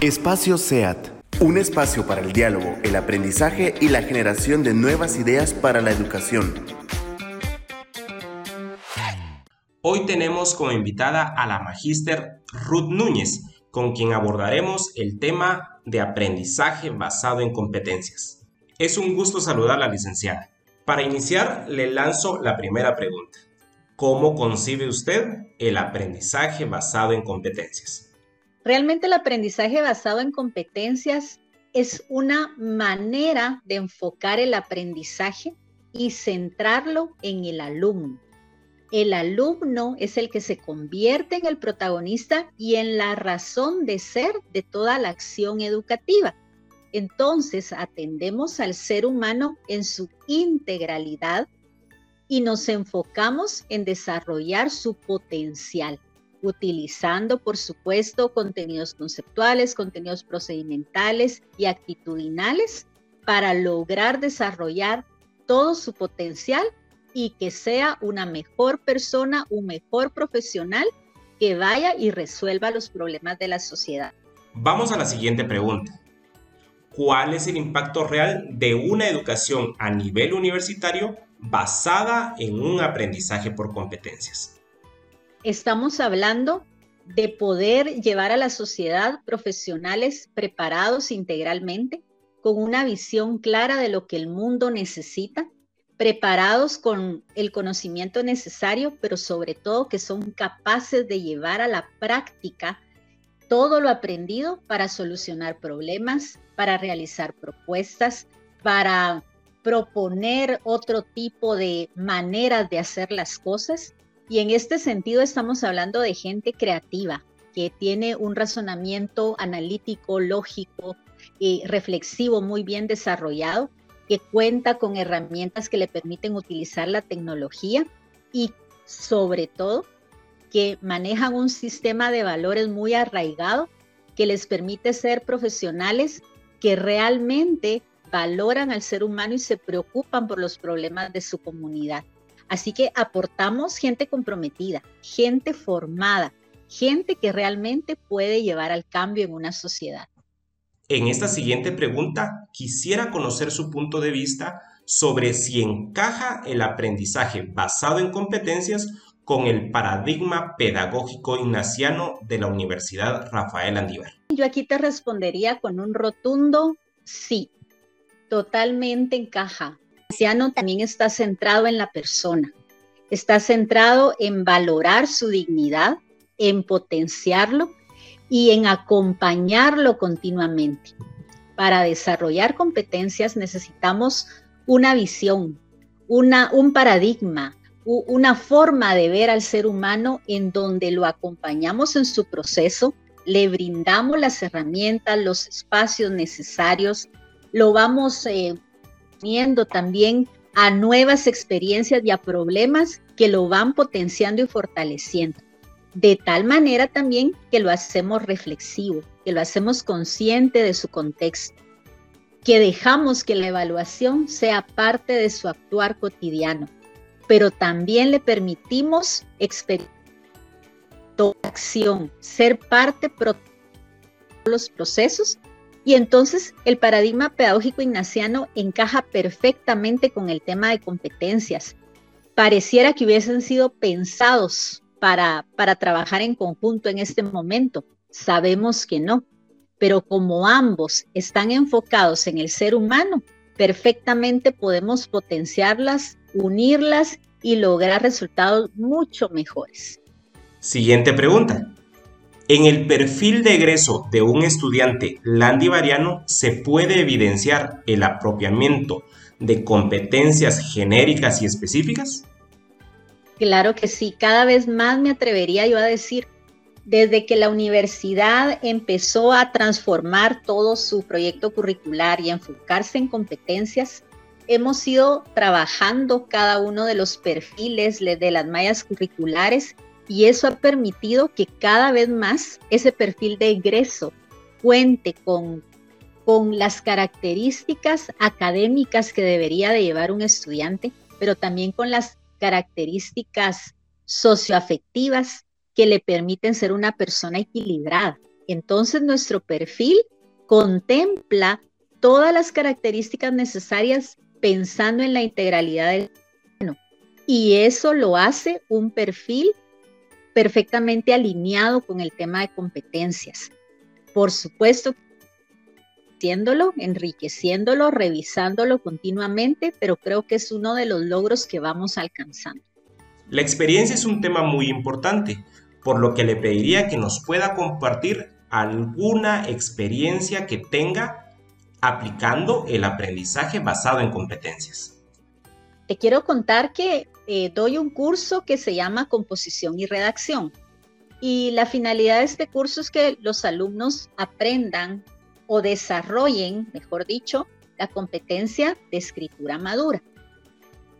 Espacio SEAT, un espacio para el diálogo, el aprendizaje y la generación de nuevas ideas para la educación. Hoy tenemos como invitada a la magíster Ruth Núñez, con quien abordaremos el tema de aprendizaje basado en competencias. Es un gusto saludar a la licenciada. Para iniciar, le lanzo la primera pregunta. ¿Cómo concibe usted el aprendizaje basado en competencias? Realmente el aprendizaje basado en competencias es una manera de enfocar el aprendizaje y centrarlo en el alumno. El alumno es el que se convierte en el protagonista y en la razón de ser de toda la acción educativa. Entonces atendemos al ser humano en su integralidad y nos enfocamos en desarrollar su potencial, utilizando, por supuesto, contenidos conceptuales, contenidos procedimentales y actitudinales para lograr desarrollar todo su potencial y que sea una mejor persona, un mejor profesional que vaya y resuelva los problemas de la sociedad. Vamos a la siguiente pregunta. ¿Cuál es el impacto real de una educación a nivel universitario basada en un aprendizaje por competencias. Estamos hablando de poder llevar a la sociedad profesionales preparados integralmente, con una visión clara de lo que el mundo necesita, preparados con el conocimiento necesario, pero sobre todo que son capaces de llevar a la práctica todo lo aprendido para solucionar problemas, para realizar propuestas, para proponer otro tipo de maneras de hacer las cosas. Y en este sentido estamos hablando de gente creativa, que tiene un razonamiento analítico, lógico y reflexivo muy bien desarrollado, que cuenta con herramientas que le permiten utilizar la tecnología y sobre todo que manejan un sistema de valores muy arraigado que les permite ser profesionales que realmente valoran al ser humano y se preocupan por los problemas de su comunidad. Así que aportamos gente comprometida, gente formada, gente que realmente puede llevar al cambio en una sociedad. En esta siguiente pregunta, quisiera conocer su punto de vista sobre si encaja el aprendizaje basado en competencias con el paradigma pedagógico ignaciano de la Universidad Rafael Andívar. Yo aquí te respondería con un rotundo sí totalmente encaja. Anciano también está centrado en la persona, está centrado en valorar su dignidad, en potenciarlo y en acompañarlo continuamente. Para desarrollar competencias necesitamos una visión, una, un paradigma, una forma de ver al ser humano en donde lo acompañamos en su proceso, le brindamos las herramientas, los espacios necesarios lo vamos eh, también a nuevas experiencias y a problemas que lo van potenciando y fortaleciendo. De tal manera también que lo hacemos reflexivo, que lo hacemos consciente de su contexto, que dejamos que la evaluación sea parte de su actuar cotidiano, pero también le permitimos experimentar acción, ser parte de los procesos y entonces el paradigma pedagógico ignaciano encaja perfectamente con el tema de competencias. Pareciera que hubiesen sido pensados para, para trabajar en conjunto en este momento. Sabemos que no, pero como ambos están enfocados en el ser humano, perfectamente podemos potenciarlas, unirlas y lograr resultados mucho mejores. Siguiente pregunta. En el perfil de egreso de un estudiante landivariano se puede evidenciar el apropiamiento de competencias genéricas y específicas? Claro que sí, cada vez más me atrevería yo a decir, desde que la universidad empezó a transformar todo su proyecto curricular y enfocarse en competencias, hemos ido trabajando cada uno de los perfiles de las mallas curriculares y eso ha permitido que cada vez más ese perfil de egreso cuente con, con las características académicas que debería de llevar un estudiante, pero también con las características socioafectivas que le permiten ser una persona equilibrada Entonces nuestro perfil contempla todas las características necesarias pensando en la integralidad del humano. Y eso lo hace un perfil perfectamente alineado con el tema de competencias. Por supuesto, enriqueciéndolo, revisándolo continuamente, pero creo que es uno de los logros que vamos alcanzando. La experiencia es un tema muy importante, por lo que le pediría que nos pueda compartir alguna experiencia que tenga aplicando el aprendizaje basado en competencias. Te quiero contar que eh, doy un curso que se llama Composición y Redacción. Y la finalidad de este curso es que los alumnos aprendan o desarrollen, mejor dicho, la competencia de escritura madura.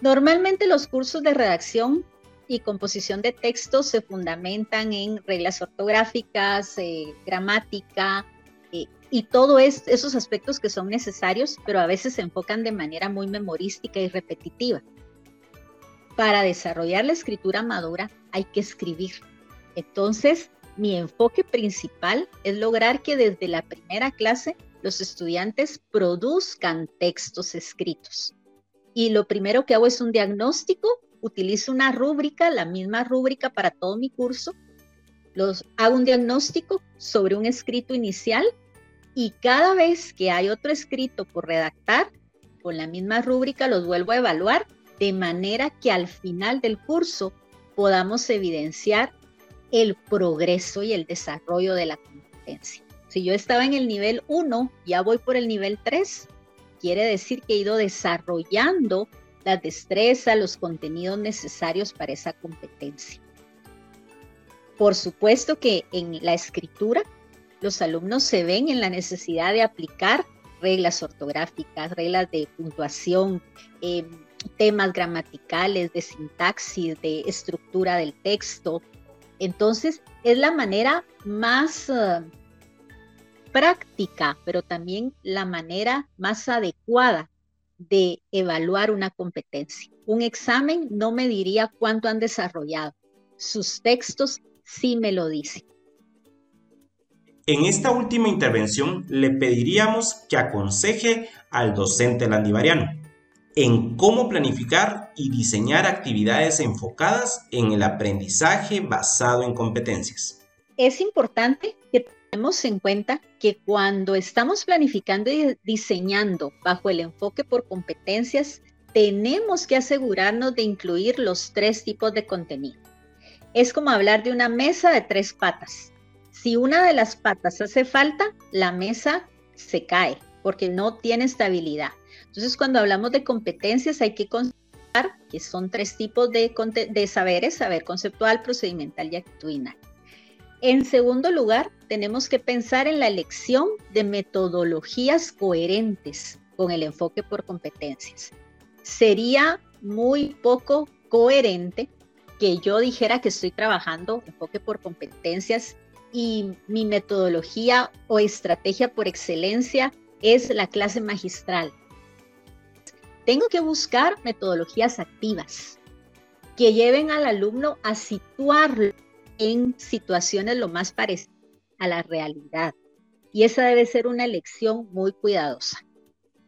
Normalmente los cursos de redacción y composición de textos se fundamentan en reglas ortográficas, eh, gramática eh, y todos esos aspectos que son necesarios, pero a veces se enfocan de manera muy memorística y repetitiva. Para desarrollar la escritura madura hay que escribir. Entonces, mi enfoque principal es lograr que desde la primera clase los estudiantes produzcan textos escritos. Y lo primero que hago es un diagnóstico utilizo una rúbrica, la misma rúbrica para todo mi curso. Los, hago un diagnóstico sobre un escrito inicial y cada vez que hay otro escrito por redactar, con la misma rúbrica los vuelvo a evaluar de manera que al final del curso podamos evidenciar el progreso y el desarrollo de la competencia. Si yo estaba en el nivel 1, ya voy por el nivel 3, quiere decir que he ido desarrollando la destreza, los contenidos necesarios para esa competencia. Por supuesto que en la escritura los alumnos se ven en la necesidad de aplicar reglas ortográficas, reglas de puntuación, em, temas gramaticales, de sintaxis, de estructura del texto. Entonces, es la manera más eh, práctica, pero también la manera más adecuada de evaluar una competencia. Un examen no me diría cuánto han desarrollado. Sus textos sí me lo dicen. En esta última intervención le pediríamos que aconseje al docente landivariano en cómo planificar y diseñar actividades enfocadas en el aprendizaje basado en competencias. Es importante que tenemos en cuenta que cuando estamos planificando y diseñando bajo el enfoque por competencias, tenemos que asegurarnos de incluir los tres tipos de contenido. Es como hablar de una mesa de tres patas. Si una de las patas hace falta, la mesa se cae porque no tiene estabilidad. Entonces, cuando hablamos de competencias, hay que considerar que son tres tipos de, de saberes, saber conceptual, procedimental y actitudinal. En segundo lugar, tenemos que pensar en la elección de metodologías coherentes con el enfoque por competencias. Sería muy poco coherente que yo dijera que estoy trabajando enfoque por competencias y mi metodología o estrategia por excelencia es la clase magistral. Tengo que buscar metodologías activas que lleven al alumno a situarlo en situaciones lo más parecidas a la realidad. Y esa debe ser una elección muy cuidadosa.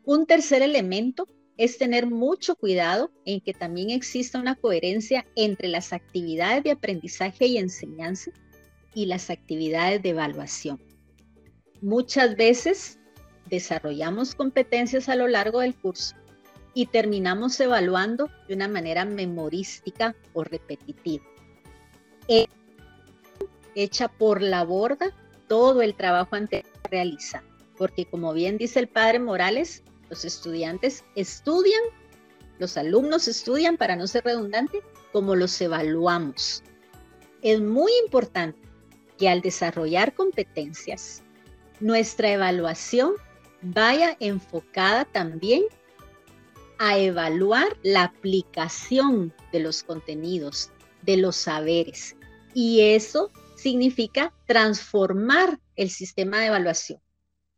Un tercer elemento es tener mucho cuidado en que también exista una coherencia entre las actividades de aprendizaje y enseñanza y las actividades de evaluación. Muchas veces desarrollamos competencias a lo largo del curso y terminamos evaluando de una manera memorística o repetitiva echa por la borda todo el trabajo anterior realizado. Porque como bien dice el padre Morales, los estudiantes estudian, los alumnos estudian, para no ser redundante, como los evaluamos. Es muy importante que al desarrollar competencias, nuestra evaluación vaya enfocada también a evaluar la aplicación de los contenidos, de los saberes. Y eso significa transformar el sistema de evaluación.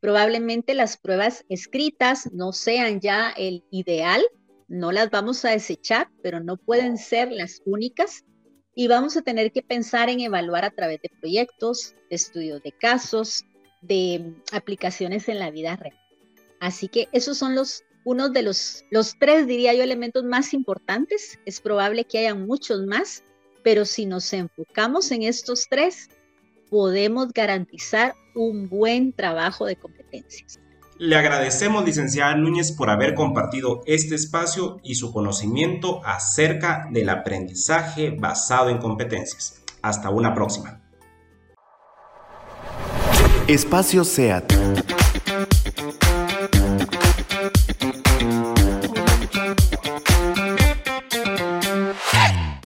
Probablemente las pruebas escritas no sean ya el ideal, no las vamos a desechar, pero no pueden ser las únicas. y vamos a tener que pensar en evaluar a través de proyectos, estudios de casos, de aplicaciones en la vida real. Así que esos son los uno de los, los tres, diría yo, elementos más importantes. Es probable que haya muchos más, pero si nos enfocamos en estos tres, podemos garantizar un buen trabajo de competencias. Le agradecemos, licenciada Núñez, por haber compartido este espacio y su conocimiento acerca del aprendizaje basado en competencias. Hasta una próxima. Espacio SEAT.